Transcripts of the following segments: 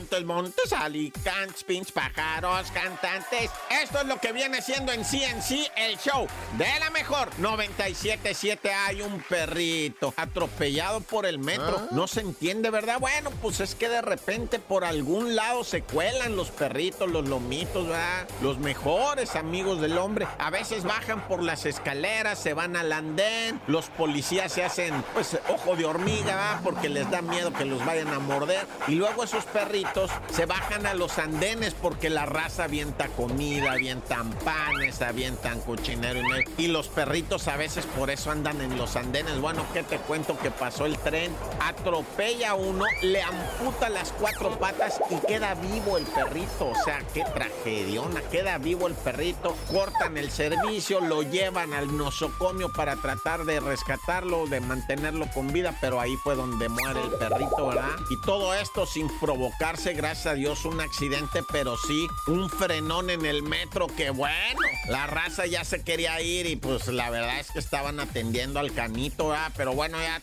Montes, Montes, Alicantes, Pins, Pájaros, Cantantes. Esto es lo que viene siendo en sí en sí el show de la mejor 97.7. Hay un perrito atropellado por el metro. No se entiende, ¿verdad? Bueno, pues es que de repente por algún lado se cuelan los perritos, los lomitos, ¿verdad? Los mejores amigos del hombre. A veces bajan por las escaleras, se van al andén. Los policías se hacen, pues, ojo de hormiga, ¿verdad? Porque les da miedo que los vayan a morder. Y luego esos perritos se bajan a los andenes porque la raza avienta comida, avientan panes, avientan cochinero y los perritos a veces por eso andan en los andenes. Bueno, ¿qué te cuento? Que pasó el tren, atropella a uno, le amputa las cuatro patas y queda vivo el perrito. O sea, qué tragediona. Queda vivo el perrito, cortan el servicio, lo llevan al nosocomio para tratar de rescatarlo, de mantenerlo con vida, pero ahí fue donde muere el perrito, ¿verdad? Y todo esto sin gracias a Dios, un accidente, pero sí un frenón en el metro que bueno, la raza ya se quería ir y pues la verdad es que estaban atendiendo al canito, ¿verdad? Pero bueno, ya...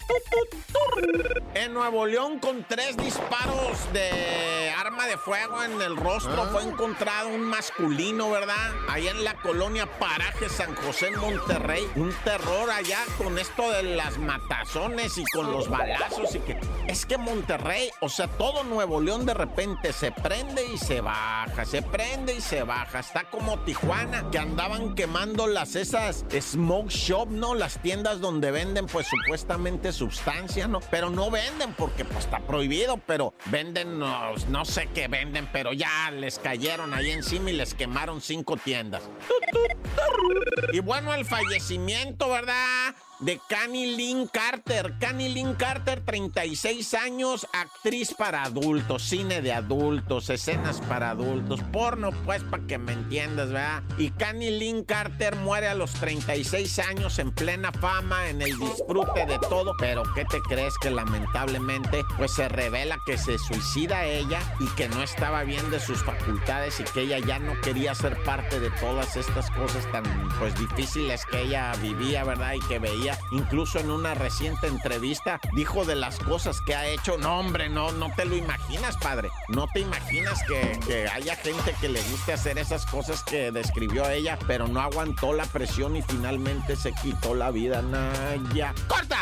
En Nuevo León con tres disparos de arma de fuego en el rostro fue encontrado un masculino, ¿verdad? Allá en la colonia Paraje San José en Monterrey. Un terror allá con esto de las matazones y con los balazos y que... Es que Monterrey, o sea, todo Nuevo León de repente se prende y se baja, se prende y se baja. Está como Tijuana, que andaban quemando las esas smoke shop, ¿no? Las tiendas donde venden pues supuestamente sustancia, ¿no? Pero no venden porque pues está prohibido, pero venden, no, no sé qué venden, pero ya les cayeron ahí encima y les quemaron cinco tiendas. Y bueno, el fallecimiento, ¿verdad? De Canny Lynn Carter. Canny Lynn Carter, 36 años, actriz para adultos, cine de adultos, escenas para adultos, porno, pues, para que me entiendas, ¿verdad? Y Canny Lynn Carter muere a los 36 años en plena fama, en el disfrute de todo, pero ¿qué te crees que lamentablemente, pues se revela que se suicida ella y que no estaba bien de sus facultades y que ella ya no quería ser parte de todas estas cosas tan, pues, difíciles que ella vivía, ¿verdad? Y que veía incluso en una reciente entrevista, dijo de las cosas que ha hecho. No, hombre, no, no te lo imaginas, padre. No te imaginas que, que haya gente que le guste hacer esas cosas que describió ella, pero no aguantó la presión y finalmente se quitó la vida. Naya. ¡Corta!